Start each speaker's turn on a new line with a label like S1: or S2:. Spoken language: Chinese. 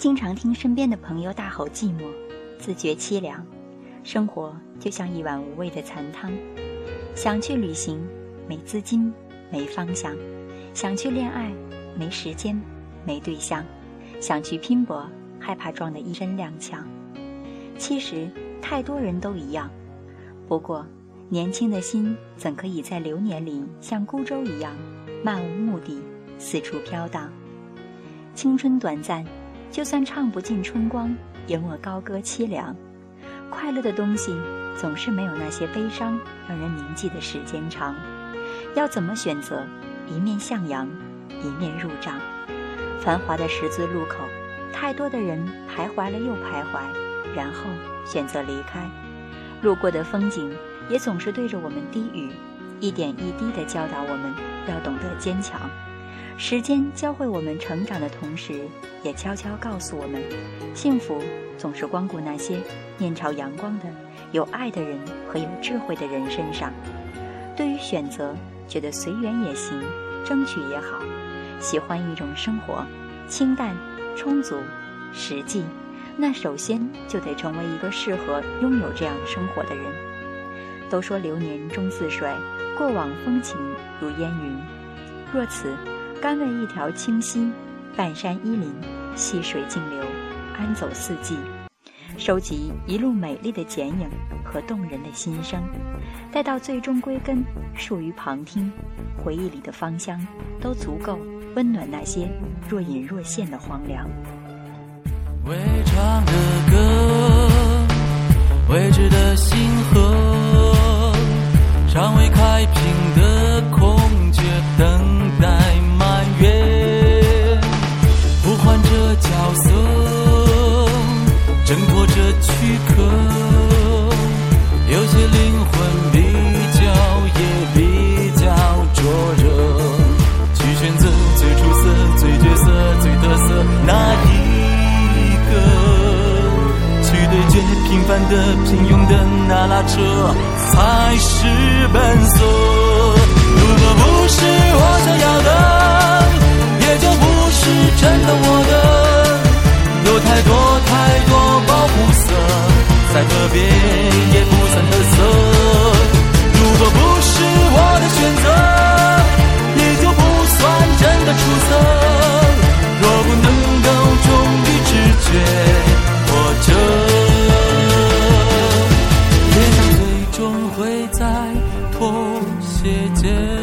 S1: 经常听身边的朋友大吼寂寞，自觉凄凉。生活就像一碗无味的残汤。想去旅行，没资金，没方向；想去恋爱，没时间，没对象；想去拼搏，害怕撞得一身踉跄。其实太多人都一样，不过年轻的心怎可以在流年里像孤舟一样漫无目的四处飘荡？青春短暂，就算唱不尽春光，也莫高歌凄凉。快乐的东西总是没有那些悲伤让人铭记的时间长。要怎么选择？一面向阳，一面入账。繁华的十字路口，太多的人徘徊了又徘徊，然后选择离开。路过的风景也总是对着我们低语，一点一滴地教导我们要懂得坚强。时间教会我们成长的同时，也悄悄告诉我们，幸福总是光顾那些面朝阳光的、有爱的人和有智慧的人身上。对于选择，觉得随缘也行，争取也好。喜欢一种生活，清淡、充足、实际，那首先就得成为一个适合拥有这样生活的人。都说流年终似水，过往风情如烟云。若此。甘为一条清溪，半山依林，细水静流，安走四季，收集一路美丽的剪影和动人的心声，待到最终归根，属于旁听，回忆里的芳香都足够温暖那些若隐若现的荒凉。
S2: 未唱的歌，未知的心挣脱着躯壳，有些灵魂比较也比较灼热。去选择最出色、最角色、最特色那一个，去对决平凡的、平庸的那拉扯，才是本色。pretend